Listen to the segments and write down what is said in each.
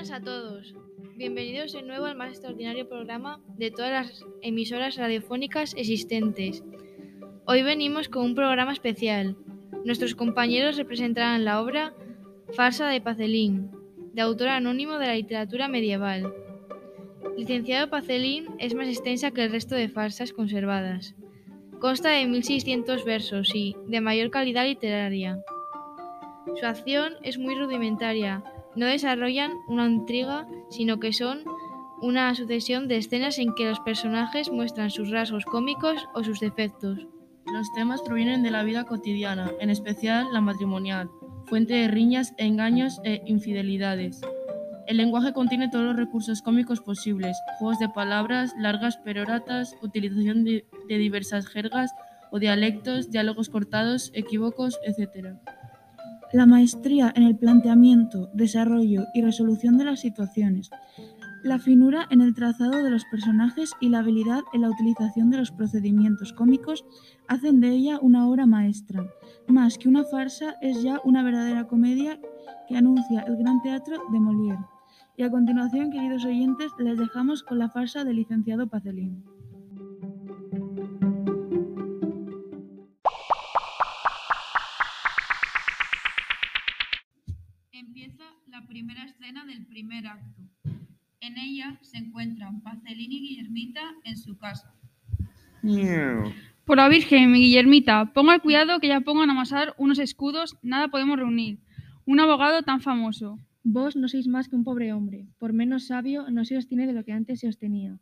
buenas a todos. Bienvenidos de nuevo al más extraordinario programa de todas las emisoras radiofónicas existentes. Hoy venimos con un programa especial. Nuestros compañeros representarán la obra Farsa de Pacelín, de autor anónimo de la literatura medieval. Licenciado Pacelín es más extensa que el resto de farsas conservadas. Consta de 1600 versos y de mayor calidad literaria. Su acción es muy rudimentaria, no desarrollan una intriga, sino que son una sucesión de escenas en que los personajes muestran sus rasgos cómicos o sus defectos. Los temas provienen de la vida cotidiana, en especial la matrimonial, fuente de riñas, engaños e infidelidades. El lenguaje contiene todos los recursos cómicos posibles, juegos de palabras, largas peroratas, utilización de, de diversas jergas o dialectos, diálogos cortados, equívocos, etc. La maestría en el planteamiento, desarrollo y resolución de las situaciones, la finura en el trazado de los personajes y la habilidad en la utilización de los procedimientos cómicos hacen de ella una obra maestra. Más que una farsa, es ya una verdadera comedia que anuncia el gran teatro de Molière. Y a continuación, queridos oyentes, les dejamos con la farsa del licenciado Pacelín. Primera escena del primer acto. En ella se encuentran Pacelín y Guillermita en su casa. Por la Virgen, mi Guillermita, ponga cuidado que ya pongan a amasar unos escudos, nada podemos reunir. Un abogado tan famoso. Vos no sois más que un pobre hombre, por menos sabio no se os tiene de lo que antes se os tenía.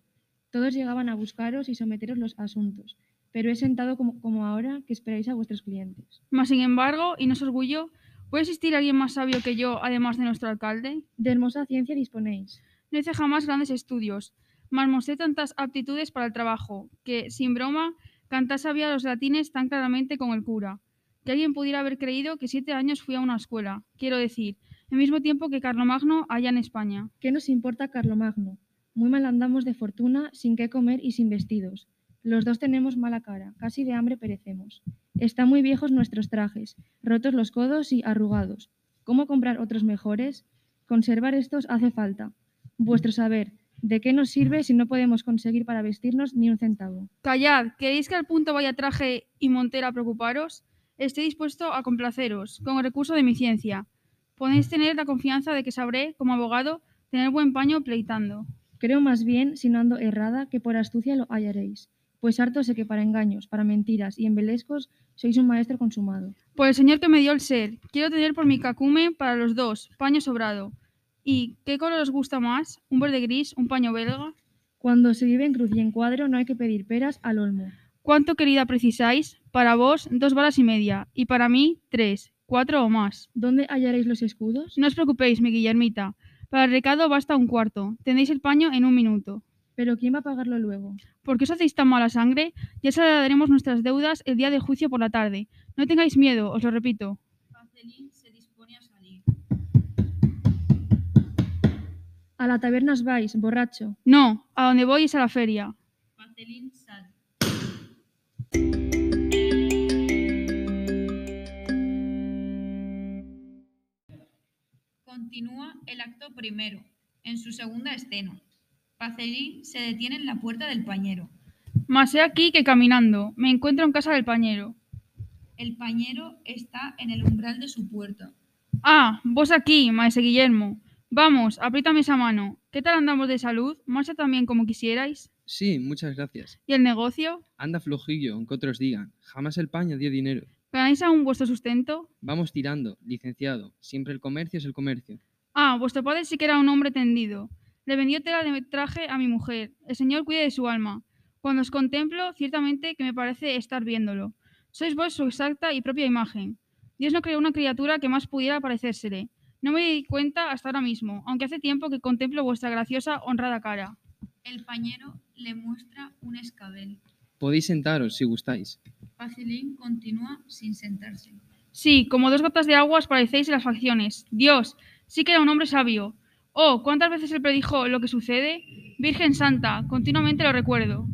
Todos llegaban a buscaros y someteros los asuntos, pero he sentado como, como ahora que esperáis a vuestros clientes. Mas, sin embargo, y no es orgullo, ¿puede existir alguien más sabio que yo, además de nuestro alcalde? De hermosa ciencia disponéis. No hice jamás grandes estudios, mas mostré tantas aptitudes para el trabajo, que, sin broma, cantar sabía los latines tan claramente como el cura, que alguien pudiera haber creído que siete años fui a una escuela, quiero decir, el mismo tiempo que Carlomagno allá en España. ¿Qué nos importa Carlomagno? Muy mal andamos de fortuna, sin qué comer y sin vestidos. Los dos tenemos mala cara, casi de hambre perecemos. Están muy viejos nuestros trajes, rotos los codos y arrugados. ¿Cómo comprar otros mejores? Conservar estos hace falta. Vuestro saber, ¿de qué nos sirve si no podemos conseguir para vestirnos ni un centavo? Callad, ¿queréis que al punto vaya traje y montera a preocuparos? Estoy dispuesto a complaceros, con el recurso de mi ciencia. Podéis tener la confianza de que sabré, como abogado, tener buen paño pleitando. Creo más bien, si no ando errada, que por astucia lo hallaréis, pues harto sé que para engaños, para mentiras y embelescos sois un maestro consumado. Por el señor que me dio el ser, quiero tener por mi cacume para los dos, paño sobrado. ¿Y qué color os gusta más? ¿Un verde gris, un paño belga? Cuando se vive en cruz y en cuadro no hay que pedir peras al olmo. ¿Cuánto, querida, precisáis? Para vos, dos balas y media, y para mí, tres, cuatro o más. ¿Dónde hallaréis los escudos? No os preocupéis, mi Guillermita. Para el recado basta un cuarto. Tendréis el paño en un minuto. ¿Pero quién va a pagarlo luego? ¿Por qué os hacéis tan mala sangre? Ya daremos nuestras deudas el día de juicio por la tarde. No tengáis miedo, os lo repito. Pacelín se dispone a salir. A la taberna os vais, borracho. No, a donde voy es a la feria. Pacelín sale. Continúa el acto primero, en su segunda escena. Pacelín se detiene en la puerta del pañero. Mas he aquí que caminando me encuentro en casa del pañero. El pañero está en el umbral de su puerta. Ah, vos aquí, maese Guillermo. Vamos, apriétame esa mano. ¿Qué tal andamos de salud? ¿Marcha también como quisierais? Sí, muchas gracias. ¿Y el negocio? Anda flojillo, aunque otros digan. Jamás el paño dio dinero. ¿Ganáis aún vuestro sustento? Vamos tirando, licenciado. Siempre el comercio es el comercio. Ah, vuestro padre sí que era un hombre tendido. Le vendió tela de traje a mi mujer. El Señor cuide de su alma. Cuando os contemplo, ciertamente que me parece estar viéndolo. Sois vos su exacta y propia imagen. Dios no creó una criatura que más pudiera parecérsele. No me di cuenta hasta ahora mismo, aunque hace tiempo que contemplo vuestra graciosa, honrada cara. El pañero le muestra un escabel. Podéis sentaros si gustáis. Pacelín continúa sin sentarse. Sí, como dos gotas de agua os parecéis en las facciones. Dios, sí que era un hombre sabio. Oh, ¿cuántas veces él predijo lo que sucede? Virgen Santa, continuamente lo recuerdo.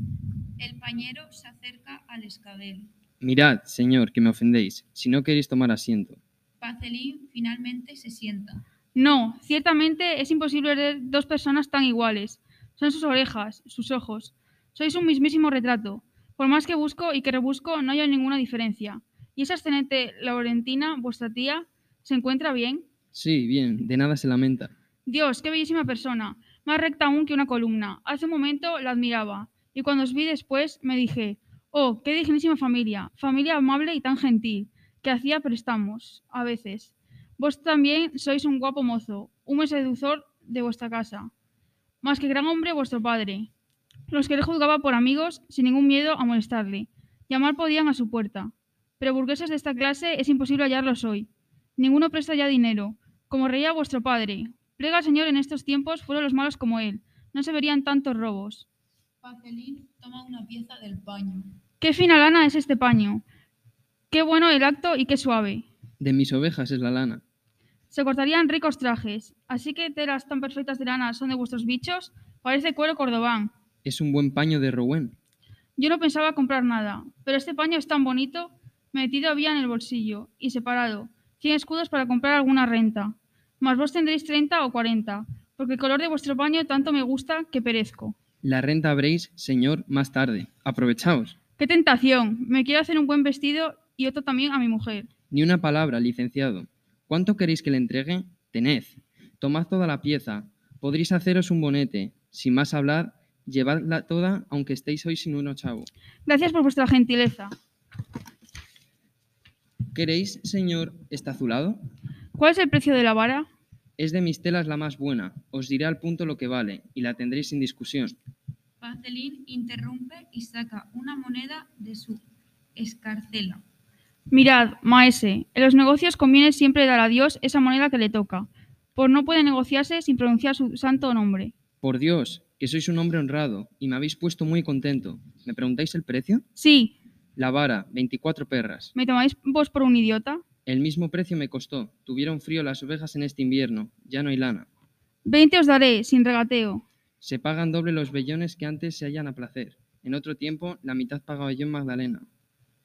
El pañero se acerca al escabel. Mirad, señor, que me ofendéis, si no queréis tomar asiento. Pacelín finalmente se sienta. No, ciertamente es imposible ver dos personas tan iguales. Son sus orejas, sus ojos. Sois un mismísimo retrato. Por más que busco y que rebusco, no hay ninguna diferencia. ¿Y esa excelente Laurentina, vuestra tía, se encuentra bien? Sí, bien, de nada se lamenta. Dios, qué bellísima persona. Más recta aún que una columna. Hace un momento la admiraba. Y cuando os vi después, me dije, oh, qué dignísima familia. Familia amable y tan gentil. Que hacía prestamos, a veces. Vos también sois un guapo mozo, un seductor de vuestra casa. Más que gran hombre vuestro padre. Los que él juzgaba por amigos, sin ningún miedo a molestarle. Llamar podían a su puerta. Pero burgueses de esta clase es imposible hallarlos hoy. Ninguno presta ya dinero. Como reía vuestro padre. Plega al Señor en estos tiempos fueron los malos como él. No se verían tantos robos. Pacelín toma una pieza del paño. Qué fina lana es este paño. Qué bueno el acto y qué suave. De mis ovejas es la lana. Se cortarían ricos trajes. Así que telas tan perfectas de lana son de vuestros bichos. Parece cuero cordobán. Es un buen paño de Rouen. Yo no pensaba comprar nada, pero este paño es tan bonito. Metido había en el bolsillo y separado. Cien escudos para comprar alguna renta. Mas vos tendréis treinta o cuarenta, porque el color de vuestro paño tanto me gusta que perezco. La renta habréis, señor, más tarde. Aprovechaos. ¡Qué tentación! Me quiero hacer un buen vestido y otro también a mi mujer. Ni una palabra, licenciado. ¿Cuánto queréis que le entregue? Tened. Tomad toda la pieza. Podréis haceros un bonete. Sin más hablar, llevadla toda, aunque estéis hoy sin un ochavo. Gracias por vuestra gentileza. ¿Queréis, señor, este azulado? ¿Cuál es el precio de la vara? Es de mis telas la más buena. Os diré al punto lo que vale, y la tendréis sin discusión. Pacelín interrumpe y saca una moneda de su escarcela. Mirad, maese, en los negocios conviene siempre dar a Dios esa moneda que le toca, por no puede negociarse sin pronunciar su santo nombre. Por Dios, que sois un hombre honrado, y me habéis puesto muy contento. ¿Me preguntáis el precio? Sí, La vara, 24 perras. ¿me tomáis vos por un idiota? El mismo precio me costó. Tuvieron frío las ovejas en este invierno. Ya no hay lana. Veinte os daré, sin regateo. Se pagan doble los vellones que antes se hallan a placer. En otro tiempo, la mitad pagaba yo en Magdalena.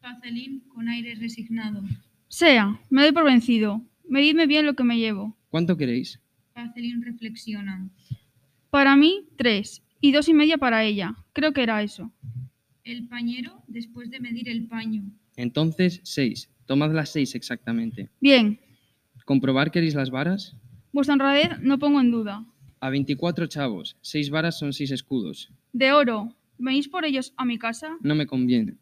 Pacelín con aire resignado. Sea, me doy por vencido. Medidme bien lo que me llevo. ¿Cuánto queréis? Pacelín reflexiona. Para mí, tres, y dos y media para ella. Creo que era eso. El pañero, después de medir el paño, Entonces, seis. Tomad las seis exactamente. Bien, ¿Comprobar queréis las varas? vuestra honradez no pongo en duda. A 24 chavos. Seis varas son seis escudos. De oro, ¿venís por ellos a mi casa? No me conviene.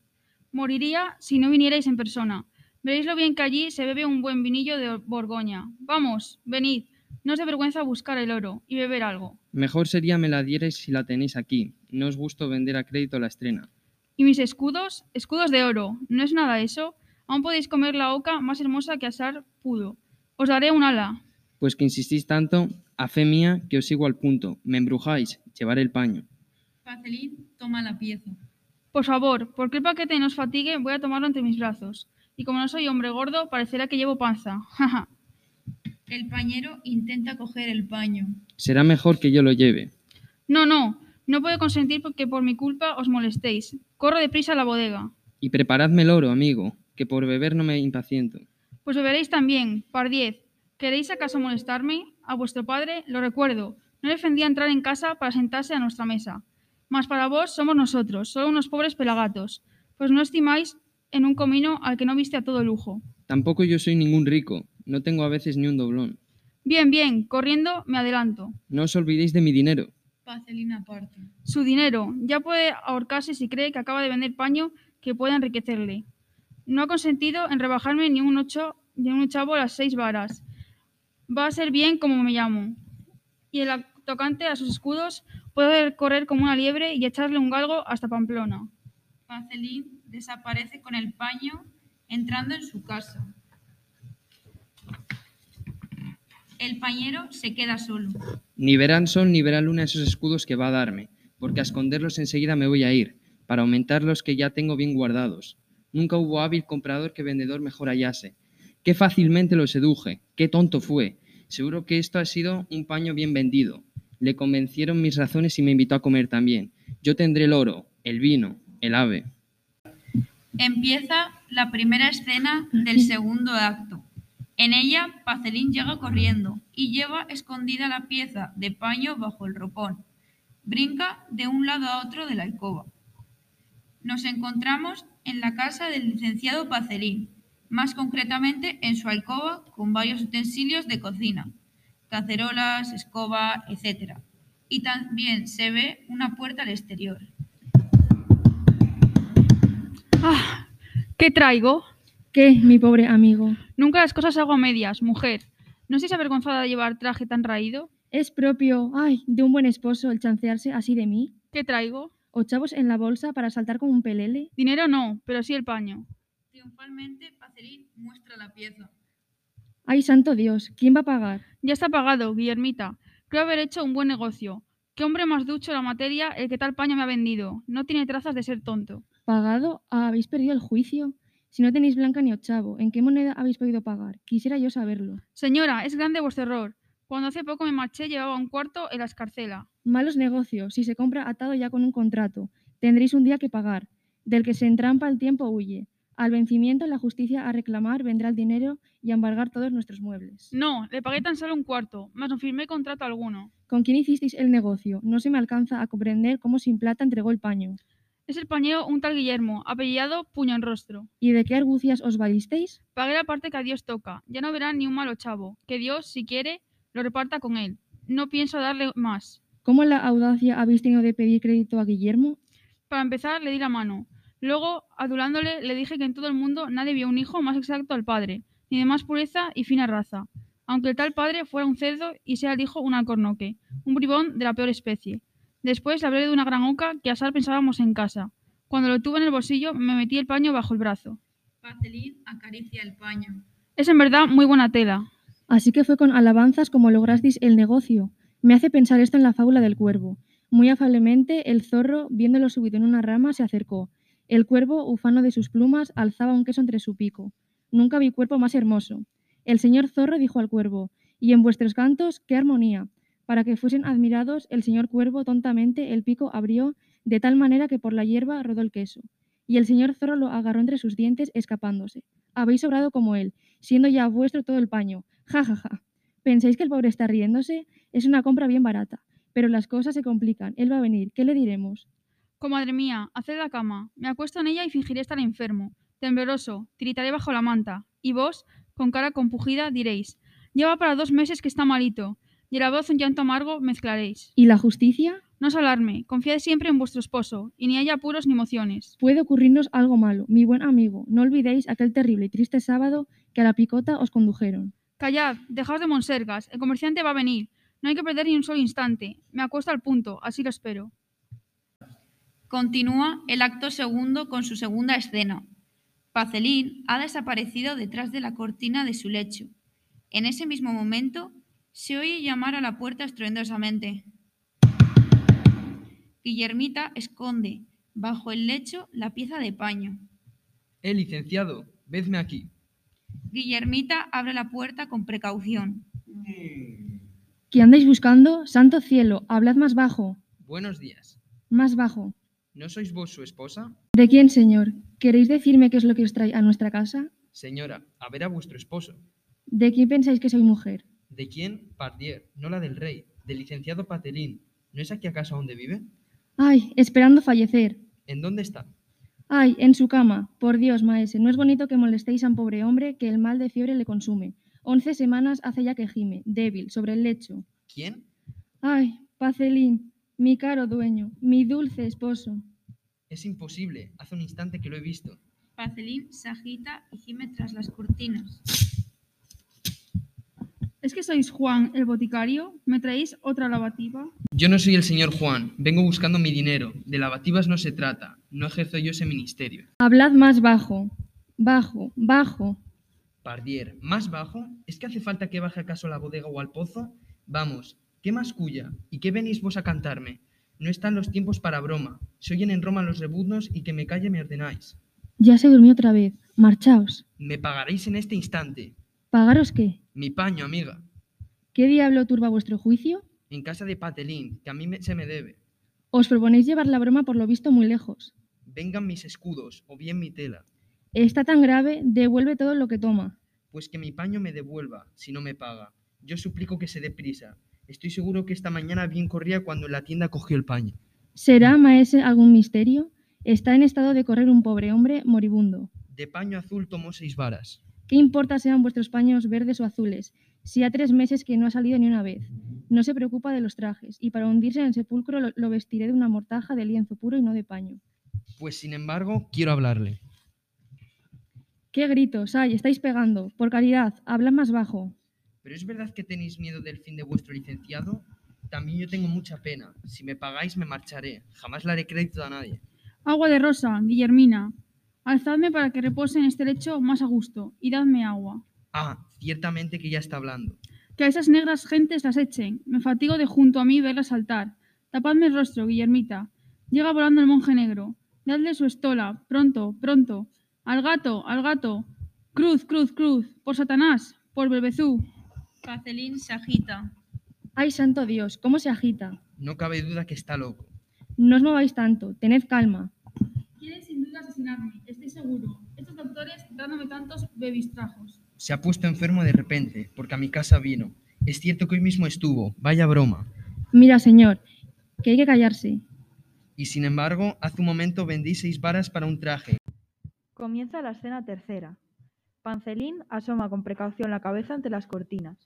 Moriría si no vinierais en persona. Veréis lo bien que allí se bebe un buen vinillo de Borgoña. Vamos, venid. No os vergüenza buscar el oro y beber algo. Mejor sería me la dierais si la tenéis aquí. No os gusto vender a crédito la estrena. ¿Y mis escudos? Escudos de oro. ¿No es nada eso? Aún podéis comer la oca más hermosa que asar pudo. Os daré un ala. Pues que insistís tanto, a fe mía que os sigo al punto. Me embrujáis, llevaré el paño. Pacelín toma la pieza. Por favor, porque el paquete no os fatigue, voy a tomarlo entre mis brazos. Y como no soy hombre gordo, parecerá que llevo panza. Jaja. El pañero intenta coger el paño. Será mejor que yo lo lleve. no, no. No puedo consentir que por mi culpa os molestéis. Corro deprisa a la bodega. Y preparadme el oro, amigo, que por beber no me impaciento. Pues beberéis también, par diez. ¿Queréis acaso molestarme? A vuestro padre, lo recuerdo, no le ofendía entrar en casa para sentarse a nuestra mesa. Mas para vos somos nosotros, solo unos pobres pelagatos, pues no estimáis en un comino al que no viste a todo lujo. Tampoco yo soy ningún rico, no tengo a veces ni un doblón. Bien, bien, corriendo me adelanto. No os olvidéis de mi dinero. Pacelín aparte. Su dinero, ya puede ahorcarse si cree que acaba de vender paño que pueda enriquecerle. No ha consentido en rebajarme ni un ocho ni un chavo las seis varas. Va a ser bien como me llamo. Y el tocante a sus escudos puede correr como una liebre y echarle un galgo hasta Pamplona. Pacelín desaparece con el paño entrando en su casa. El pañero se queda solo. Ni verán sol ni verá luna esos escudos que va a darme, porque a esconderlos enseguida me voy a ir, para aumentar los que ya tengo bien guardados. Nunca hubo hábil comprador que vendedor mejor hallase. Qué fácilmente lo seduje, qué tonto fue. Seguro que esto ha sido un paño bien vendido. Le convencieron mis razones y me invitó a comer también. Yo tendré el oro, el vino, el ave. Empieza la primera escena del segundo acto. En ella, Pacelín llega corriendo y lleva escondida la pieza de paño bajo el ropón. Brinca de un lado a otro de la alcoba. Nos encontramos en la casa del licenciado Pacelín, más concretamente en su alcoba con varios utensilios de cocina, cacerolas, escoba, etc. Y también se ve una puerta al exterior. Ah, ¿qué traigo? ¿Qué, mi pobre amigo? Nunca las cosas hago a medias, mujer. ¿No estáis avergonzada de llevar traje tan raído? Es propio, ay, de un buen esposo el chancearse así de mí. ¿Qué traigo? O chavos en la bolsa para saltar como un pelele. Dinero no, pero sí el paño. Triunfalmente, Pacelín muestra la pieza. Ay, santo Dios, ¿quién va a pagar? Ya está pagado, Guillermita. Creo haber hecho un buen negocio. ¿Qué hombre más ducho la materia el que tal paño me ha vendido? No tiene trazas de ser tonto. ¿Pagado? Ah, ¿Habéis perdido el juicio? Si no tenéis blanca ni ochavo, ¿en qué moneda habéis podido pagar? Quisiera yo saberlo. Señora, es grande vuestro error. Cuando hace poco me marché llevaba un cuarto en la escarcela. Malos negocios, si se compra atado ya con un contrato. Tendréis un día que pagar. Del que se entrampa el tiempo huye. Al vencimiento la justicia a reclamar vendrá el dinero y a embargar todos nuestros muebles. No, le pagué tan solo un cuarto, mas no firmé contrato alguno. ¿Con quién hicisteis el negocio? No se me alcanza a comprender cómo sin plata entregó el paño. Es el pañero un tal Guillermo, apellidado Puño en Rostro. ¿Y de qué argucias os valisteis? Pagué la parte que a Dios toca. Ya no verá ni un malo chavo. Que Dios, si quiere, lo reparta con él. No pienso darle más. ¿Cómo la audacia habéis tenido de pedir crédito a Guillermo? Para empezar, le di la mano. Luego, adulándole, le dije que en todo el mundo nadie vio un hijo más exacto al padre, ni de más pureza y fina raza. Aunque el tal padre fuera un cerdo y sea el hijo un alcornoque, un bribón de la peor especie. Después le hablé de una gran oca que asar pensábamos en casa. Cuando lo tuve en el bolsillo, me metí el paño bajo el brazo. Pacelín acaricia el paño. Es en verdad muy buena tela. Así que fue con alabanzas como lograsteis el negocio. Me hace pensar esto en la fábula del cuervo. Muy afablemente, el zorro, viéndolo subido en una rama, se acercó. El cuervo, ufano de sus plumas, alzaba un queso entre su pico. Nunca vi cuerpo más hermoso. El señor zorro dijo al cuervo, y en vuestros cantos, qué armonía. Para que fuesen admirados, el señor cuervo tontamente el pico abrió, de tal manera que por la hierba rodó el queso. Y el señor zorro lo agarró entre sus dientes, escapándose. Habéis obrado como él, siendo ya vuestro todo el paño. Ja, ja, ja. ¿Pensáis que el pobre está riéndose? Es una compra bien barata. Pero las cosas se complican. Él va a venir. ¿Qué le diremos? Comadre mía, haced la cama. Me acuesto en ella y fingiré estar enfermo. Tembloroso, tiritaré bajo la manta. Y vos, con cara compugida, diréis, lleva para dos meses que está malito. Y a la voz un llanto amargo mezclaréis. ¿Y la justicia? No os alarme, confiad siempre en vuestro esposo, y ni haya apuros ni emociones. Puede ocurrirnos algo malo, mi buen amigo. No olvidéis aquel terrible y triste sábado que a la picota os condujeron. Callad, dejaos de monsergas, el comerciante va a venir. No hay que perder ni un solo instante. Me acuesto al punto, así lo espero. Continúa el acto segundo con su segunda escena. Pacelín ha desaparecido detrás de la cortina de su lecho. En ese mismo momento se oye llamar a la puerta estruendosamente. Guillermita esconde bajo el lecho la pieza de paño. Eh, licenciado, vedme aquí. Guillermita abre la puerta con precaución. ¿Qué andáis buscando? Santo cielo, hablad más bajo. Buenos días. Más bajo. ¿No sois vos su esposa? ¿De quién, señor? ¿Queréis decirme qué es lo que os trae a nuestra casa? Señora, a ver a vuestro esposo. ¿De quién pensáis que soy mujer? ¿De quién? Pardier, no la del rey, del licenciado Patelín. ¿No es aquí acaso donde vive? Ay, esperando fallecer. ¿En dónde está? Ay, en su cama. Por Dios, maese, no es bonito que molestéis a un pobre hombre que el mal de fiebre le consume. Once semanas hace ya que gime, débil, sobre el lecho. ¿Quién? Ay, Pacelín, mi caro dueño, mi dulce esposo. Es imposible. Hace un instante que lo he visto. Pacelín se agita y gime tras las cortinas. ¿Es que sois Juan, el boticario? ¿Me traéis otra lavativa? Yo no soy el señor Juan. Vengo buscando mi dinero. De lavativas no se trata. No ejerzo yo ese ministerio. Hablad más bajo. Bajo, bajo. Pardier, ¿más bajo? ¿Es que hace falta que baje acaso a la bodega o al pozo? Vamos, ¿qué más cuya? ¿Y qué venís vos a cantarme? No están los tiempos para broma. Se oyen en Roma los rebuznos y que me calle me ordenáis. Ya se durmió otra vez. Marchaos. Me pagaréis en este instante. ¿Pagaros qué? Mi paño, amiga. ¿Qué diablo turba vuestro juicio? En casa de Patelín, que a mí me- se me debe. Os proponéis llevar la broma por lo visto muy lejos. Vengan mis escudos, o bien mi tela. Está tan grave, devuelve todo lo que toma. Pues que mi paño me devuelva, si no me paga. Yo suplico que se dé prisa. Estoy seguro que esta mañana bien corría cuando en la tienda cogió el paño. ¿Será, maese, algún misterio? Está en estado de correr un pobre hombre moribundo. De paño azul tomó seis varas. ¿Qué importa sean vuestros paños verdes o azules? Si ha tres meses que no ha salido ni una vez. No se preocupa de los trajes, y para hundirse en el sepulcro lo, lo vestiré de una mortaja de lienzo puro y no de paño. Pues sin embargo, quiero hablarle. ¿Qué gritos? ¡Ay, estáis pegando! Por caridad, habla más bajo. ¿Pero es verdad que tenéis miedo del fin de vuestro licenciado? También yo tengo mucha pena. Si me pagáis, me marcharé. Jamás le haré crédito a nadie. Agua de rosa, Guillermina. Alzadme para que repose en este lecho más a gusto, y dadme agua. Ah, ciertamente que ya está hablando. Que a esas negras gentes las echen. Me fatigo de junto a mí verlas saltar. Tapadme el rostro, Guillermita. Llega volando el monje negro. Dadle su estola. Pronto, pronto. Al gato, al gato. Cruz, cruz, cruz. Por Satanás, por Belbezú. Pacelín se agita. ¡Ay, santo Dios! ¿Cómo se agita? No cabe duda que está loco. No os mováis tanto, tened calma. Quieren sin duda asesinarme, estoy seguro. Estos doctores dándome tantos bebistrajos. Se ha puesto enfermo de repente, porque a mi casa vino. Es cierto que hoy mismo estuvo. Vaya broma. Mira, señor, que hay que callarse. Y sin embargo, hace un momento vendí seis varas para un traje. Comienza la escena tercera. Pancelín asoma con precaución la cabeza ante las cortinas.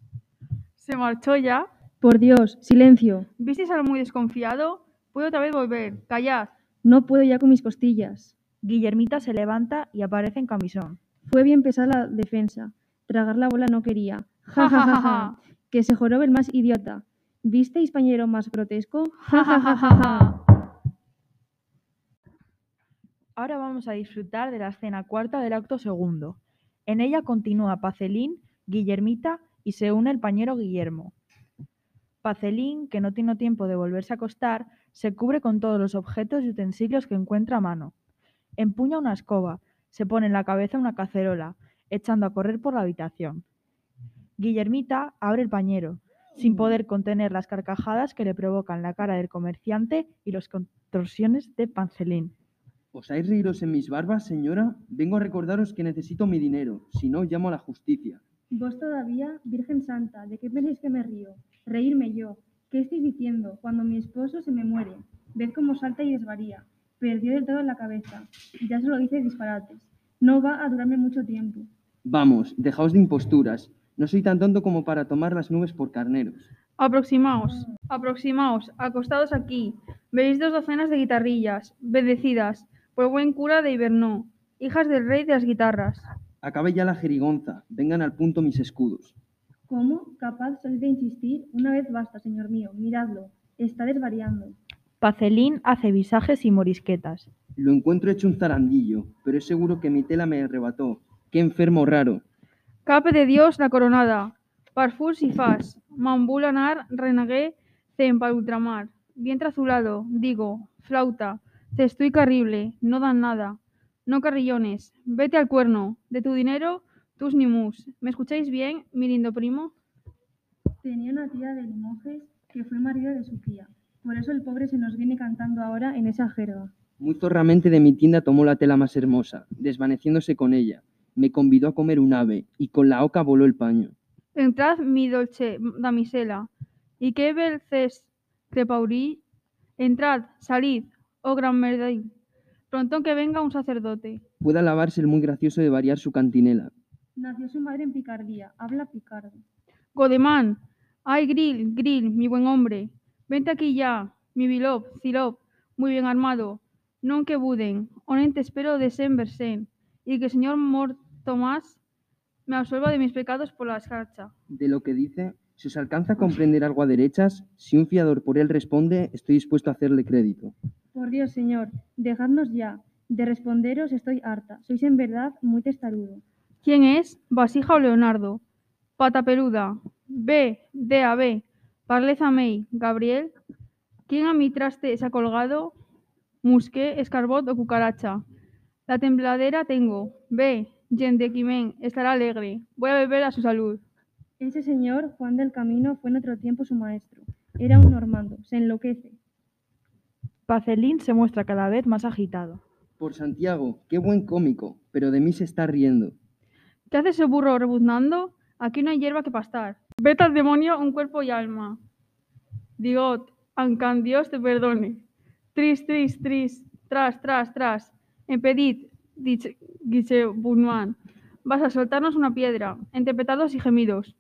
¿Se marchó ya? Por Dios, silencio. ¿Visteis algo muy desconfiado? Puede otra vez volver. Callad. No puedo ya con mis costillas. Guillermita se levanta y aparece en camisón. Fue bien pesada la defensa. Tragar la bola no quería. Ja, ja, ja, ja. Que se jorobe el más idiota. ¿Visteis pañero más grotesco? Ja, ja, ja, ja, ja. Ahora vamos a disfrutar de la escena cuarta del acto segundo. En ella continúa Pacelín, Guillermita y se une el pañero Guillermo. Pacelín, que no tiene tiempo de volverse a acostar, se cubre con todos los objetos y utensilios que encuentra a mano. Empuña una escoba, se pone en la cabeza una cacerola, echando a correr por la habitación. Guillermita abre el pañero, sin poder contener las carcajadas que le provocan la cara del comerciante y las contorsiones de Pancelín. ¿Osáis reíros en mis barbas, señora? Vengo a recordaros que necesito mi dinero, si no llamo a la justicia. Vos todavía, Virgen Santa, ¿de qué pensáis que me río? Reírme yo. ¿Qué estáis diciendo? Cuando mi esposo se me muere. Ved cómo salta y desvaría. Perdió del todo la cabeza. Ya solo dice disparates. No va a durarme mucho tiempo. Vamos, dejaos de imposturas. No soy tan tonto como para tomar las nubes por carneros. Aproximaos, aproximaos, acostados aquí. Veréis dos docenas de guitarrillas, bendecidas por el buen cura de Ibernó, hijas del rey de las guitarras. Acabe ya la jerigonza. Vengan al punto mis escudos. ¿Cómo? ¿Capaz sois de insistir? Una vez basta, señor mío. Miradlo. Está desvariando. Pacelín hace visajes y morisquetas. Lo encuentro hecho un zarandillo, pero es seguro que mi tela me arrebató. ¡Qué enfermo raro! Cape de Dios la coronada. Parfus y fas. Mambulanar renegué cen para ultramar. Vientre azulado, digo, flauta, cesto y carrible, no dan nada. No carrillones, vete al cuerno. De tu dinero, tus ni mus. ¿Me escucháis bien, mi lindo primo? Tenía una tía de Limoges que fue marido de su tía. Por eso el pobre se nos viene cantando ahora en esa jerga. Muy zorramente de mi tienda tomó la tela más hermosa, desvaneciéndose con ella. Me convidó a comer un ave, y con la oca voló el paño. Entrad, mi dolce damisela, y que belces crepaurí. Entrad, salid, oh gran merdaí. Pronto que venga un sacerdote. Puede alabarse el muy gracioso de variar su cantinela. Nació su madre en Picardía. Habla picardo. Godemán, ay, Grill, Grill, mi buen hombre. Vente aquí ya, mi bilop, Cilop, muy bien armado. Non que buden, honente espero de sen y que el señor Mor Tomás me absuelva de mis pecados por la escarcha. De lo que dice, si os alcanza a comprender algo a derechas, si un fiador por él responde, estoy dispuesto a hacerle crédito. Por Dios, señor, dejadnos ya. De responderos estoy harta. Sois en verdad muy testarudo. ¿Quién es? ¿Vasija o Leonardo? Pata peluda. Ve, de a ve. Parlez a mei, Gabriel. ¿Quién a mi traste se ha colgado? Musqué, escarbot o cucaracha. La tembladera tengo. Ve, gente Quimén, estará alegre. Voy a beber a su salud. Ese señor, Juan del Camino, fue en otro tiempo su maestro. Era un normando. Se enloquece. Pacelín se muestra cada vez más agitado. Por Santiago, qué buen cómico, pero de mí se está riendo. ¿Qué hace ese burro rebuznando? Aquí no hay hierba que pastar. Vete al demonio un cuerpo y alma. Digot, ancan Dios te perdone. Tris, tris, tris, tras, tras, tras. Empedid, dice Bunman. Vas a soltarnos una piedra, entre petados y gemidos.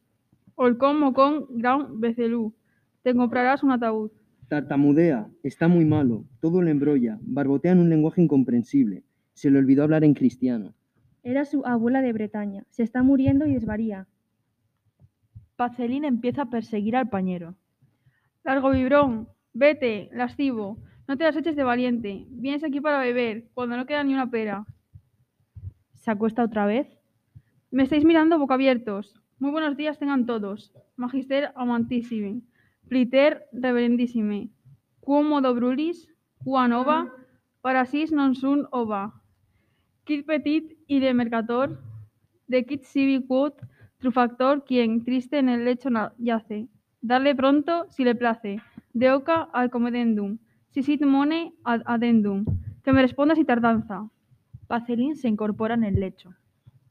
Olcón, mocón, gran becelú. Te comprarás un ataúd. Tartamudea, está muy malo, todo lo embrolla, barbotea en un lenguaje incomprensible. Se le olvidó hablar en cristiano. Era su abuela de Bretaña. Se está muriendo y desvaría. Pacelín empieza a perseguir al pañero. Largo vibrón, vete, lascivo. No te las eches de valiente. Vienes aquí para beber, cuando no queda ni una pera. Se acuesta otra vez. Me estáis mirando boca abiertos. Muy buenos días tengan todos. Magister amantísime. Pliter reverendissime. Quo modo brulis, qua nova, parasis non sunt ova. Quid petit y de mercator, de quid sibi quod trufactor quien triste en el lecho yace. Darle pronto, si le place, de oca al comedendum, si sit mone ad addendum. Que me responda si tardanza. Pacelín se incorpora en el lecho.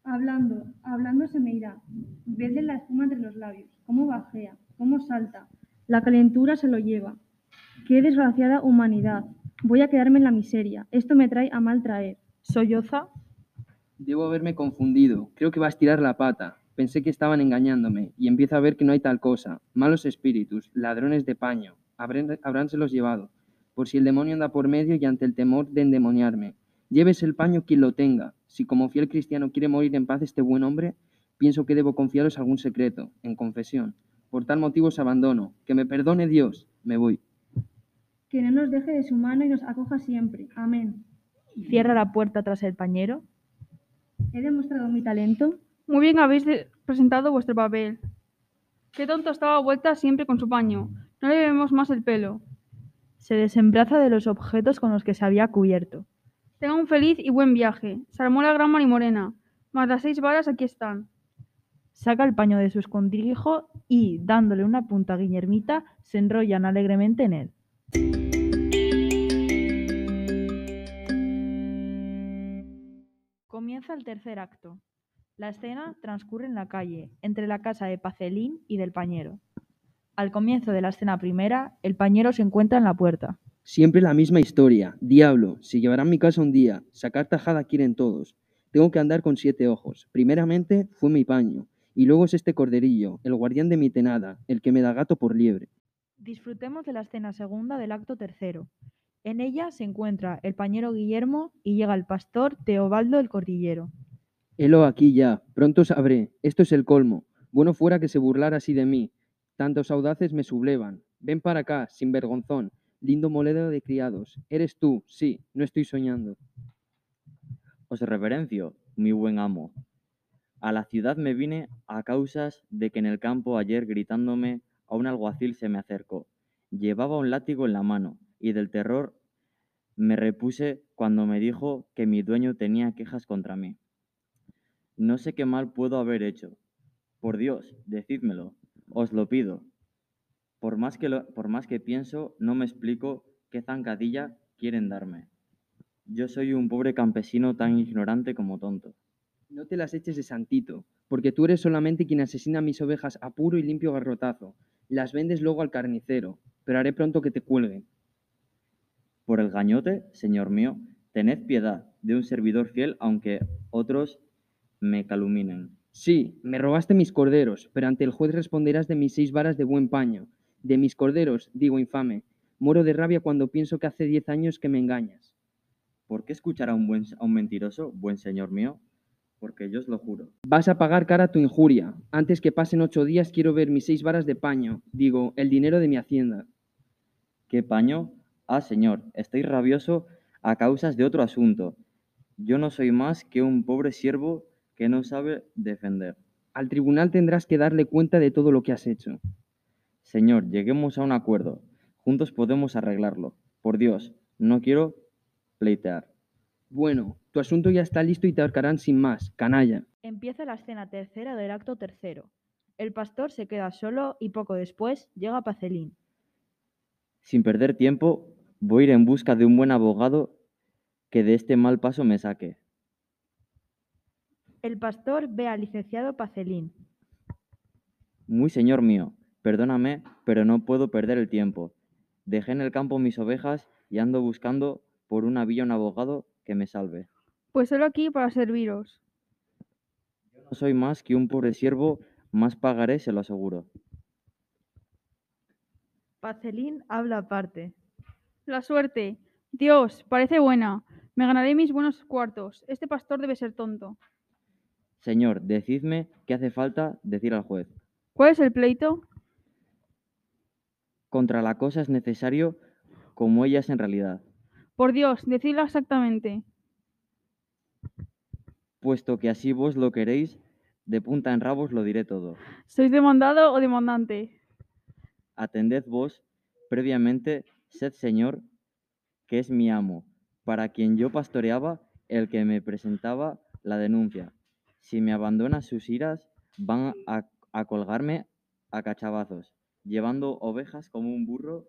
Hablando, hablando se me irá. Vedle la espuma entre los labios, cómo bajea, cómo salta. La calentura se lo lleva. Qué desgraciada humanidad. Voy a quedarme en la miseria. Esto me trae a mal traer. Solloza. Debo haberme confundido. Creo que va a estirar la pata. Pensé que estaban engañándome y empiezo a ver que no hay tal cosa. Malos espíritus, ladrones de paño. Habrán, habránselos llevado. Por si el demonio anda por medio y ante el temor de endemoniarme. Llévese el paño quien lo tenga. Si como fiel cristiano quiere morir en paz este buen hombre, pienso que debo confiaros algún secreto, en confesión. Por tal motivo os abandono. Que me perdone Dios. Me voy. Que no nos deje de su mano y nos acoja siempre. Amén. Cierra la puerta tras el pañero. ¿He demostrado mi talento? Muy bien habéis presentado vuestro papel. Qué tonto estaba vuelta siempre con su paño. No le vemos más el pelo. Se desembraza de los objetos con los que se había cubierto. Tenga un feliz y buen viaje. Se armó la gran marimorena. Más las seis varas aquí están. Saca el paño de su escondrijo y, dándole una punta a Guillermita, se enrollan alegremente en él. Comienza el tercer acto. La escena transcurre en la calle, entre la casa de Pacelín y del pañero. Al comienzo de la escena primera, el pañero se encuentra en la puerta. Siempre la misma historia. Diablo, se llevarán mi casa un día. Sacar tajada quieren todos. Tengo que andar con siete ojos. Primeramente fue mi paño. Y luego es este corderillo, el guardián de mi tenada, el que me da gato por liebre. Disfrutemos de la escena segunda del acto tercero. En ella se encuentra el pañero Guillermo y llega el pastor Teobaldo el Cordillero. Helo aquí ya, pronto sabré. Esto es el colmo. Bueno fuera que se burlara así de mí. Tantos audaces me sublevan. Ven para acá, sinvergonzón. Lindo moledo de criados. Eres tú, sí, no estoy soñando. Os reverencio, mi buen amo. A la ciudad me vine a causas de que en el campo ayer gritándome a un alguacil se me acercó. Llevaba un látigo en la mano y del terror me repuse cuando me dijo que mi dueño tenía quejas contra mí. No sé qué mal puedo haber hecho. Por Dios, decídmelo, os lo pido. Por más que, lo- por más que pienso, no me explico qué zancadilla quieren darme. Yo soy un pobre campesino tan ignorante como tonto. No te las eches de santito, porque tú eres solamente quien asesina mis ovejas a puro y limpio garrotazo. Las vendes luego al carnicero, pero haré pronto que te cuelguen. Por el gañote, señor mío, tened piedad de un servidor fiel, aunque otros me caluminen. Sí, me robaste mis corderos, pero ante el juez responderás de mis seis varas de buen paño. De mis corderos, digo infame. Muero de rabia cuando pienso que hace diez años que me engañas. ¿Por qué escuchar a un, buen, a un mentiroso, buen señor mío? Porque yo os lo juro. Vas a pagar cara tu injuria. Antes que pasen ocho días quiero ver mis seis varas de paño, digo, el dinero de mi hacienda. ¿Qué paño? Ah, señor, estoy rabioso a causas de otro asunto. Yo no soy más que un pobre siervo que no sabe defender. Al tribunal tendrás que darle cuenta de todo lo que has hecho. Señor, lleguemos a un acuerdo. Juntos podemos arreglarlo. Por Dios, no quiero pleitear. Bueno, tu asunto ya está listo y te ahorcarán sin más, canalla. Empieza la escena tercera del acto tercero. El pastor se queda solo y poco después llega Pacelín. Sin perder tiempo, voy a ir en busca de un buen abogado que de este mal paso me saque. El pastor ve al licenciado Pacelín. Muy señor mío, perdóname, pero no puedo perder el tiempo. Dejé en el campo mis ovejas y ando buscando por una villa un abogado que me salve. Pues solo aquí para serviros. No soy más que un pobre siervo, más pagaré, se lo aseguro. Pacelín habla aparte. La suerte. Dios, parece buena. Me ganaré mis buenos cuartos. Este pastor debe ser tonto. Señor, decidme qué hace falta decir al juez. ¿Cuál es el pleito? Contra la cosa es necesario como ella es en realidad, Por Dios, decidlo exactamente. Puesto que así vos lo queréis, de punta en rabo os lo diré todo. ¿Sois demandado o demandante? Atended vos, previamente, sed señor, que es mi amo, para quien yo pastoreaba, el que me presentaba la denuncia. Si me abandona sus iras, van a, a colgarme a cachavazos. Llevando ovejas como un burro,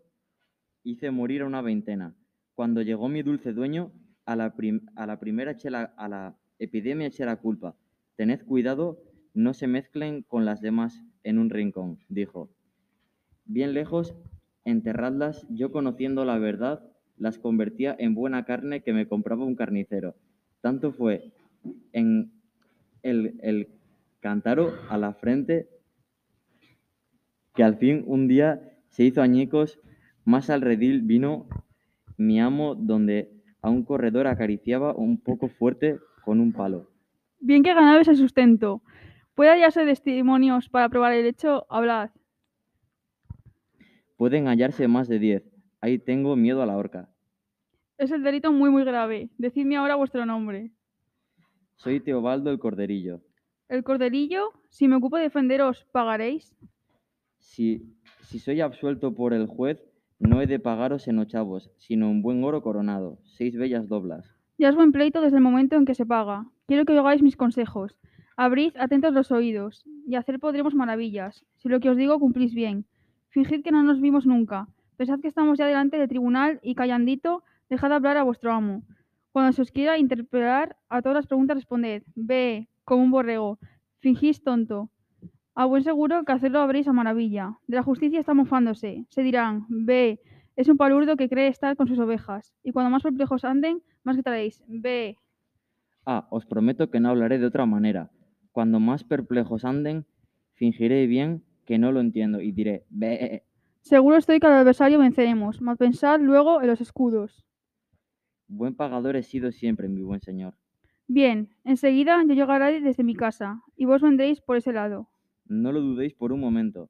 hice morir a una veintena. Cuando llegó mi dulce dueño, a la, a la primera eché la- a la epidemia eché la culpa. Tened cuidado, no se mezclen con las demás en un rincón, dijo. Bien lejos, enterradlas, yo conociendo la verdad, las convertía en buena carne que me compraba un carnicero. Tanto fue en el, el cántaro a la frente que al fin un día se hizo añicos, más al redil vino mi amo donde a un corredor acariciaba un poco fuerte con un palo. Bien que ganado ese sustento. ¿Puede hallarse testimonios para probar el hecho? Hablad. Pueden hallarse más de diez. Ahí tengo miedo a la horca. Es el delito muy muy grave. Decidme ahora vuestro nombre. Soy Teobaldo el Corderillo. El corderillo, si me ocupo de defenderos, ¿pagaréis? Si, si soy absuelto por el juez, no he de pagaros en ochavos, sino un buen oro coronado, seis bellas doblas. Ya es buen pleito desde el momento en que se paga. Quiero que oigáis mis consejos. Abrid atentos los oídos, y hacer podremos maravillas. Si lo que os digo cumplís bien. Fingid que no nos vimos nunca. Pensad que estamos ya delante del tribunal y callandito, dejad hablar a vuestro amo. Cuando se os quiera interpelar, a todas las preguntas responded, ve, como un borrego. Fingís tonto. A buen seguro que hacerlo habréis a maravilla. De la justicia está mofándose. Se dirán, ve, es un palurdo que cree estar con sus ovejas. Y cuando más perplejos anden, más gritaréis, ve. Ah, os prometo que no hablaré de otra manera. Cuando más perplejos anden, fingiré bien que no lo entiendo y diré, ve. Seguro estoy que al adversario venceremos, mas pensad luego en los escudos. Buen pagador he sido siempre, mi buen señor. Bien, enseguida yo llegaré desde mi casa, y vos vendréis por ese lado. No lo dudéis por un momento.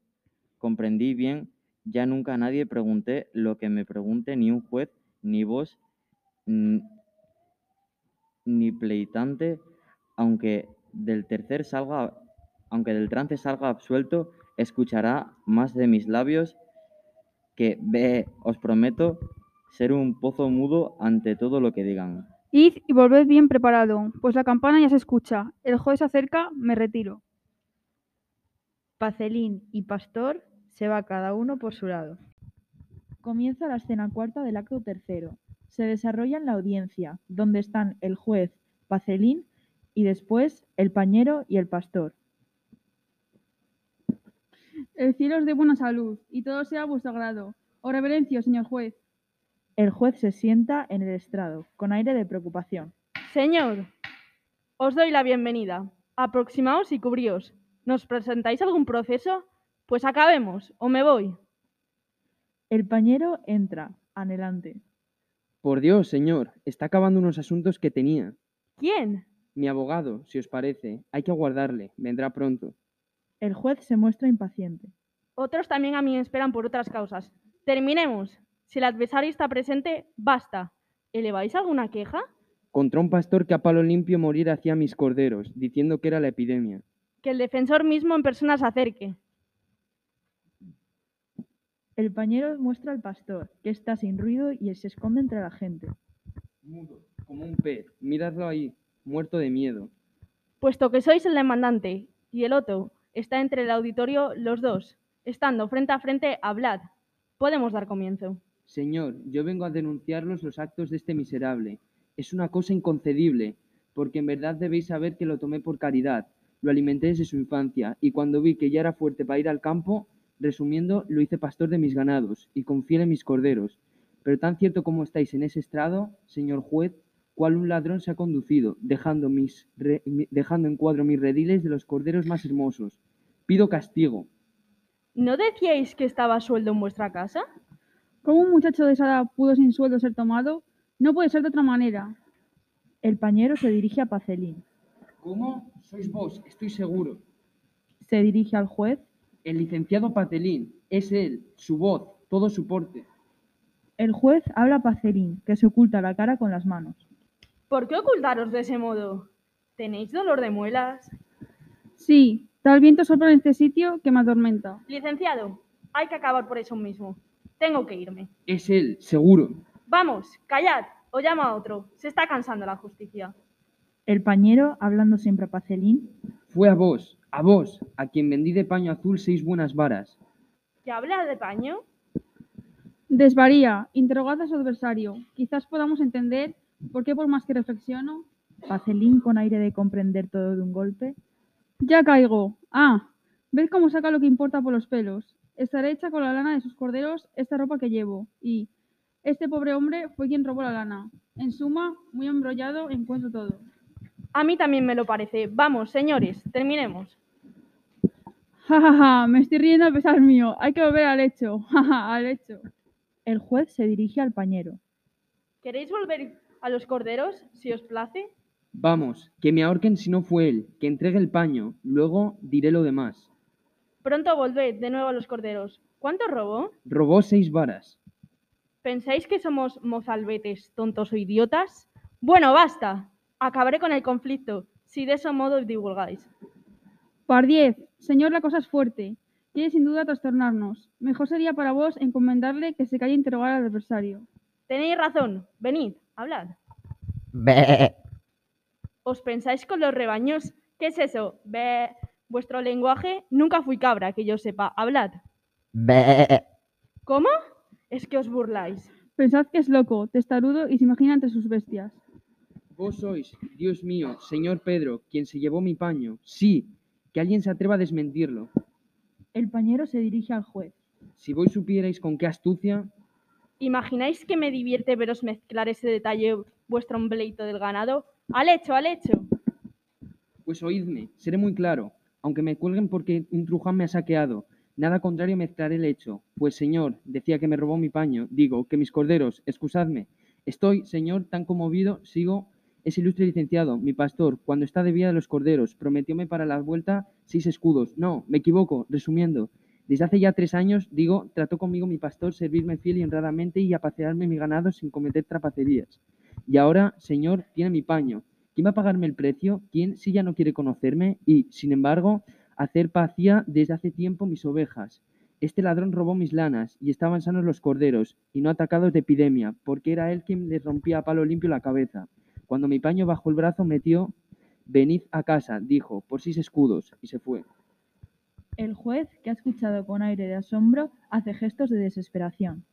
Comprendí bien, ya nunca a nadie pregunté lo que me pregunte ni un juez, ni vos, ni pleitante, aunque del tercer salga, aunque del trance salga absuelto, escuchará más de mis labios que ve, os prometo, ser un pozo mudo ante todo lo que digan. Id y volved bien preparado, pues la campana ya se escucha. El juez se acerca, me retiro. Pacelín y Pastor se va cada uno por su lado. Comienza la escena cuarta del acto tercero. Se desarrolla en la audiencia, donde están el juez, Pacelín, y después el pañero y el pastor. El cielo os dé buena salud, y todo sea a vuestro agrado. Os reverencio, señor juez. El juez se sienta en el estrado, con aire de preocupación. Señor, os doy la bienvenida. Aproximaos y cubríos. ¿Nos presentáis algún proceso? Pues acabemos, o me voy. El pañero entra, anhelante. Por Dios, señor, está acabando unos asuntos que tenía. ¿Quién? Mi abogado, si os parece, hay que aguardarle, vendrá pronto. El juez se muestra impaciente. Otros también a mí esperan por otras causas. Terminemos. Si el adversario está presente, basta. ¿Eleváis alguna queja? Contra un pastor que a palo limpio morir hacía mis corderos, diciendo que era la epidemia. Que el defensor mismo en persona se acerque. El pañero muestra al pastor, que está sin ruido y se esconde entre la gente. Mudo, como un pez, miradlo ahí, muerto de miedo. Puesto que sois el demandante y el otro está entre el auditorio, los dos, estando frente a frente, hablad. Podemos dar comienzo. Señor, yo vengo a denunciarlos los actos de este miserable. Es una cosa inconcebible. porque en verdad debéis saber que lo tomé por caridad, lo alimenté desde su infancia, y cuando vi que ya era fuerte para ir al campo, resumiendo, lo hice pastor de mis ganados, y confié en mis corderos. Pero tan cierto como estáis en ese estrado, señor juez, cual un ladrón se ha conducido, dejando, mis re- dejando en cuadro mis rediles de los corderos más hermosos. Pido castigo. ¿No decíais que estaba a sueldo en vuestra casa? ¿Cómo un muchacho de esa edad pudo sin sueldo ser tomado? No puede ser de otra manera. El pañero se dirige a Pacelín. ¿Cómo? Sois vos, estoy seguro. Se dirige al juez. El licenciado Patelín, es él, su voz, todo su porte. El juez habla a Pacelín, que se oculta la cara con las manos. ¿Por qué ocultaros de ese modo? ¿Tenéis dolor de muelas? Sí, tal viento sopla en este sitio que me atormenta. Licenciado, hay que acabar por eso mismo. Tengo que irme. Es él, seguro. Vamos, callad, o llama a otro. Se está cansando la justicia. El pañero, hablando siempre a Pacelín, Fue a vos, a vos, a quien vendí de paño azul seis buenas varas. ¿Que habla de paño? Desvaría, interrogad a su adversario. Quizás podamos entender por qué por más que reflexiono... Pacelín con aire de comprender todo de un golpe. Ya caigo. Ah, ¿ves cómo saca lo que importa por los pelos? Estaré hecha con la lana de sus corderos esta ropa que llevo. Y este pobre hombre fue quien robó la lana. En suma, muy embrollado encuentro todo. A mí también me lo parece. Vamos, señores, terminemos. Ja, ja, ja, me estoy riendo a pesar mío. Hay que volver al hecho. Ja, ja, al hecho. El juez se dirige al pañero. ¿Queréis volver a los corderos, si os place? Vamos, que me ahorquen si no fue él, que entregue el paño, luego diré lo demás. Pronto volved de nuevo a los corderos. ¿Cuánto robó? Robó seis varas. ¿Pensáis que somos mozalbetes, tontos o idiotas? Bueno, basta. Acabaré con el conflicto, si de ese modo divulgáis. Pardiez, señor, la cosa es fuerte. Quiere sin duda trastornarnos. Mejor sería para vos encomendarle que se calle a interrogar al adversario. Tenéis razón. Venid, hablad. ¿Os pensáis con los rebaños? ¿Qué es eso? Ve. Vuestro lenguaje nunca fui cabra, que yo sepa. Hablad. ¿Cómo? Es que os burláis. Pensad que es loco, testarudo y se imagina entre sus bestias. Vos sois, Dios mío, señor Pedro, quien se llevó mi paño. Sí, que alguien se atreva a desmentirlo. El pañero se dirige al juez. Si vos supierais con qué astucia, ¿Imagináis que me divierte veros mezclar ese detalle vuestro ombleito del ganado? ¡Al hecho, al hecho! pues oídme, seré muy claro, aunque me cuelguen porque un truján me ha saqueado. Nada contrario mezclaré el hecho. Pues señor, decía que me robó mi paño, digo, que mis corderos, excusadme. Estoy, señor, tan conmovido, sigo, ese ilustre licenciado, mi pastor, cuando está de vía de los corderos, prometióme para la vuelta seis escudos. No, me equivoco, resumiendo. Desde hace ya tres años, digo, trató conmigo mi pastor servirme fiel y honradamente y apacearme mi ganado sin cometer trapacerías. Y ahora, señor, tiene mi paño. ¿Quién va a pagarme el precio? ¿Quién si ya no quiere conocerme? Y, sin embargo, hacer pacía desde hace tiempo mis ovejas. Este ladrón robó mis lanas y estaban sanos los corderos y no atacados de epidemia, porque era él quien les rompía a palo limpio la cabeza. Cuando mi paño bajo el brazo metió, venid a casa, dijo, por seis escudos, y se fue. El juez, que ha escuchado con aire de asombro, hace gestos de desesperación.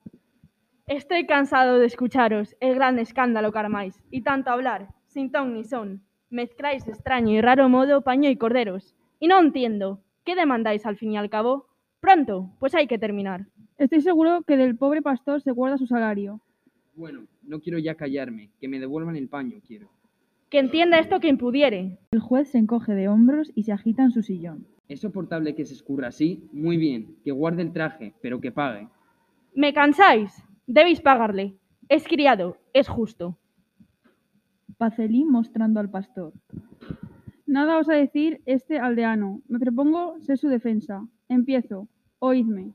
Estoy cansado de escucharos el gran escándalo que armáis, y tanto hablar, sin ton ni son. Mezcláis de extraño y raro modo paño y corderos. Y no entiendo, ¿qué demandáis al fin y al cabo? Pronto, pues hay que terminar. Estoy seguro que del pobre pastor se guarda su salario. Bueno, no quiero ya callarme, que me devuelvan el paño, quiero. Que entienda esto quien pudiere. El juez se encoge de hombros y se agita en su sillón. ¿Es soportable que se escurra así? Muy bien, que guarde el traje, pero que pague. ¿Me cansáis? Debéis pagarle. Es criado, es justo. Pacelín mostrando al pastor. Nada os a decir este aldeano. Me propongo ser su defensa. Empiezo. Oídme.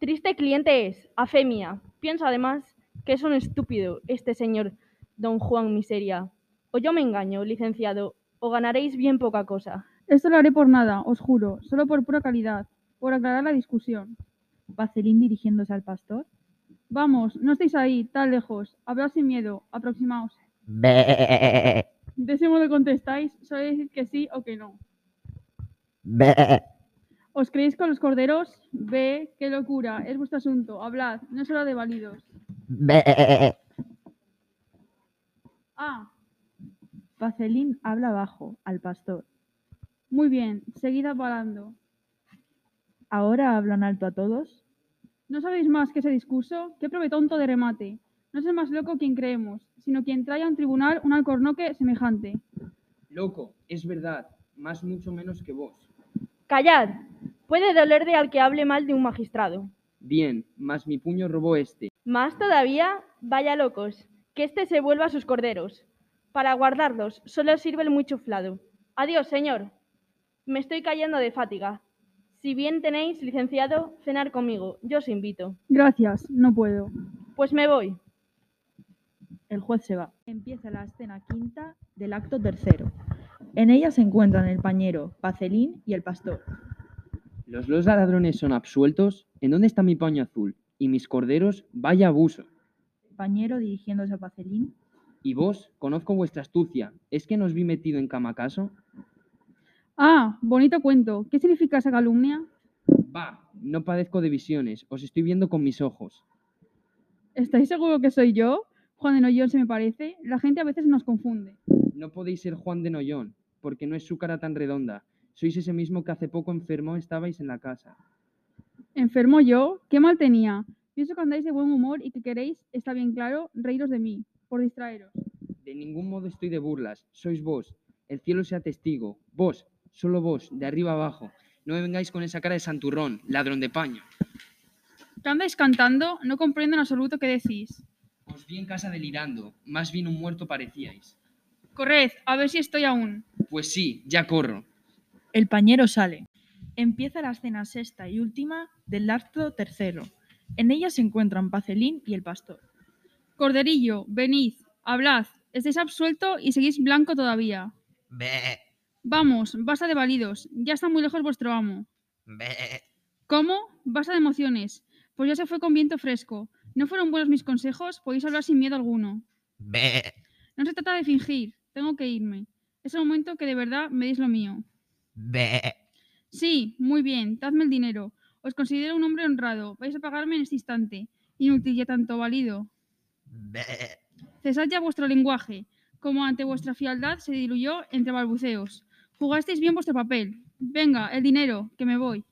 Triste cliente es, a fe mía. Pienso además que es un estúpido este señor don Juan Miseria. O yo me engaño, licenciado, o ganaréis bien poca cosa. Esto lo haré por nada, os juro, solo por pura calidad, por aclarar la discusión. Pacelín dirigiéndose al pastor. Vamos, no estéis ahí, tan lejos. Hablad sin miedo, aproximaos. De ese modo contestáis, solo decir que sí o que no. ¿Os creéis con los corderos? Ve, qué locura, es vuestro asunto, hablad, no es hora de válidos. Ah, Pacelín habla bajo, al pastor. Muy bien, seguid apalando. ¿Ahora hablan alto a todos? ¿No sabéis más que ese discurso? ¡Qué prove tonto de remate! No es el más loco quien creemos, sino quien trae a un tribunal un alcornoque semejante. Loco, es verdad, más mucho menos que vos. Callad. Puede dolerle al que hable mal de un magistrado. Bien, mas mi puño robó este. Más todavía, vaya locos, que éste se vuelva a sus corderos. Para guardarlos solo sirve el muy chuflado. Adiós, señor. Me estoy cayendo de fatiga. Si bien tenéis, licenciado, cenar conmigo, yo os invito. Gracias, no puedo. Pues me voy. El juez se va. Empieza la escena quinta del acto tercero. En ella se encuentran el pañero, Pacelín y el pastor. ¿Los dos ladrones son absueltos? ¿En dónde está mi paño azul? ¿Y mis corderos? Vaya abuso. Pañero dirigiéndose a Pacelín. Y vos, conozco vuestra astucia. ¿Es que nos vi metido en cama acaso? Ah, bonito cuento. ¿Qué significa esa calumnia? Bah, no padezco de visiones. Os estoy viendo con mis ojos. ¿Estáis seguro que soy yo? Juan de Nollón se me parece. La gente a veces nos confunde. No podéis ser Juan de Nollón, porque no es su cara tan redonda. Sois ese mismo que hace poco enfermó estabais en la casa. ¿Enfermo yo? ¿Qué mal tenía? Pienso que andáis de buen humor y que queréis, está bien claro, reíros de mí, por distraeros. De ningún modo estoy de burlas. Sois vos. El cielo sea testigo. Vos, solo vos, de arriba abajo. No me vengáis con esa cara de santurrón, ladrón de paño. ¿Qué andáis cantando? No comprendo en absoluto qué decís. Os vi en casa delirando. Más bien un muerto parecíais. Corred, a ver si estoy aún. Pues sí, ya corro. El pañero sale. Empieza la escena sexta y última del acto tercero. En ella se encuentran Pacelín y el pastor. Corderillo, venid, hablad. Estáis absuelto y seguís blanco todavía. Be, Vamos, basta de validos. Ya está muy lejos vuestro amo. be, ¿Cómo? Basta de emociones. Pues ya se fue con viento fresco. ¿No fueron buenos mis consejos? Podéis hablar sin miedo alguno. be, No se trata de fingir. Tengo que irme. Es el momento que de verdad me deis lo mío. be, Sí, muy bien. Dadme el dinero. Os considero un hombre honrado. Vais a pagarme en este instante. Inútil ya tanto válido. be, Cesad ya vuestro lenguaje. Como ante vuestra fialdad se diluyó entre balbuceos. Jugasteis bien vuestro papel. Venga, el dinero, que me voy.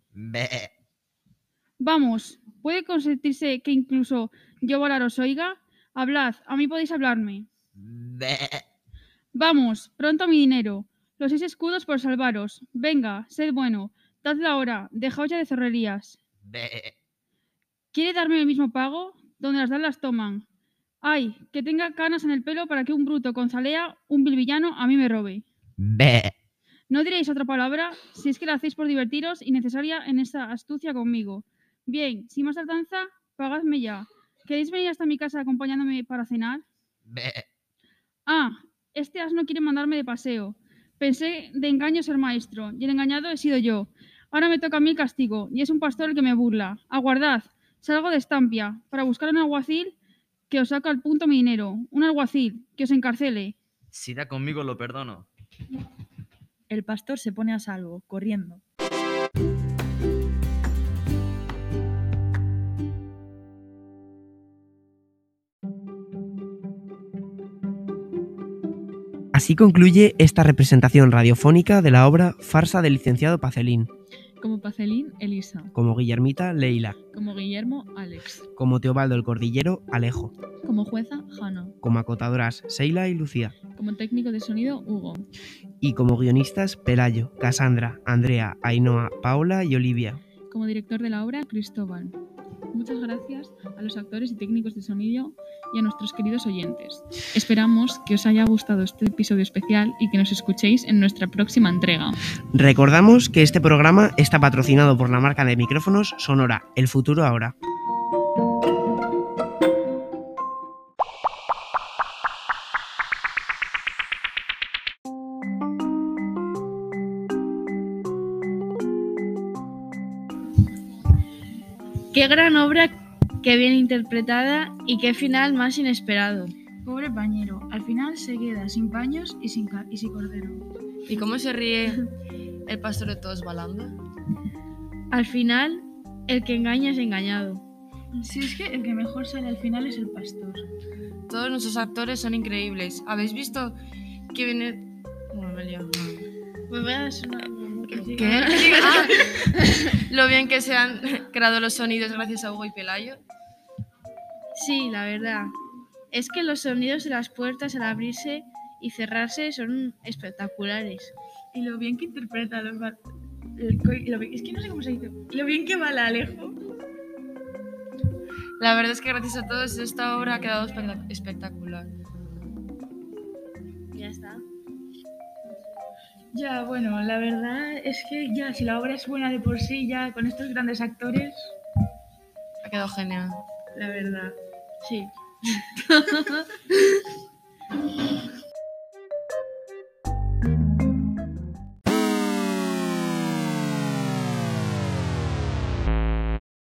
Vamos, ¿puede consentirse que incluso yo volar os oiga? Hablad, a mí podéis hablarme. Vamos, pronto mi dinero. Los seis escudos por salvaros. Venga, sed bueno. Dadla ahora, dejaos ya de zorrerías. be, ¿Quiere darme el mismo pago? Donde las dan las toman. Ay, que tenga canas en el pelo para que un bruto con zalea, un bilvillano, a mí me robe. be, No diréis otra palabra si es que la hacéis por divertiros y necesaria en esta astucia conmigo. Bien, sin más tardanza, pagadme ya. ¿Queréis venir hasta mi casa acompañándome para cenar? be, Ah, este asno quiere mandarme de paseo. Pensé de engaño ser maestro, y el engañado he sido yo. Ahora me toca a mí el castigo, y es un pastor el que me burla. Aguardad, salgo de estampia, para buscar un alguacil que os saca al punto mi dinero. Un alguacil, que os encarcele. si da conmigo lo perdono. El pastor se pone a salvo, corriendo. Así concluye esta representación radiofónica de la obra Farsa del licenciado Pacelín, Como Pacelín, Elisa. como Guillermita Leila, Como Guillermo, Alex. como Teobaldo el Cordillero Alejo, Como jueza, Hanna. como acotadoras Seila y Lucía, Como técnico de sonido, Hugo. y como guionistas Pelayo, Casandra, Andrea, Ainhoa, Paola y Olivia. Como director de la obra, Cristóbal. Muchas gracias a los actores y técnicos de sonido y a nuestros queridos oyentes. Esperamos que os haya gustado este episodio especial y que nos escuchéis en nuestra próxima entrega. Recordamos que este programa está patrocinado por la marca de micrófonos Sonora, el futuro ahora. Qué gran obra, qué bien interpretada y qué final más inesperado. Pobre pañero, al final se queda sin paños y sin, ca- y sin cordero. ¿Y cómo se ríe el pastor de todos balando? Al final, el que engaña es engañado. Si es que el que mejor sale al final es el pastor. Todos nuestros actores son increíbles. ¿Habéis visto que viene... Bueno, me he liado. Pues voy a sonar... ¿Qué? Ah, lo bien que se han creado los sonidos gracias a Hugo y Pelayo. Sí, la verdad. Es que los sonidos de las puertas al abrirse y cerrarse son espectaculares. Y lo bien que interpreta los lo bien- es que no sé cómo se dice. Lo bien que va la Alejo. La verdad es que gracias a todos esta obra ha quedado espectac- espectacular. Ya está. Ya, bueno, la verdad es que ya, si la obra es buena de por sí, ya con estos grandes actores, Ha quedado genial. la verdad. Sí.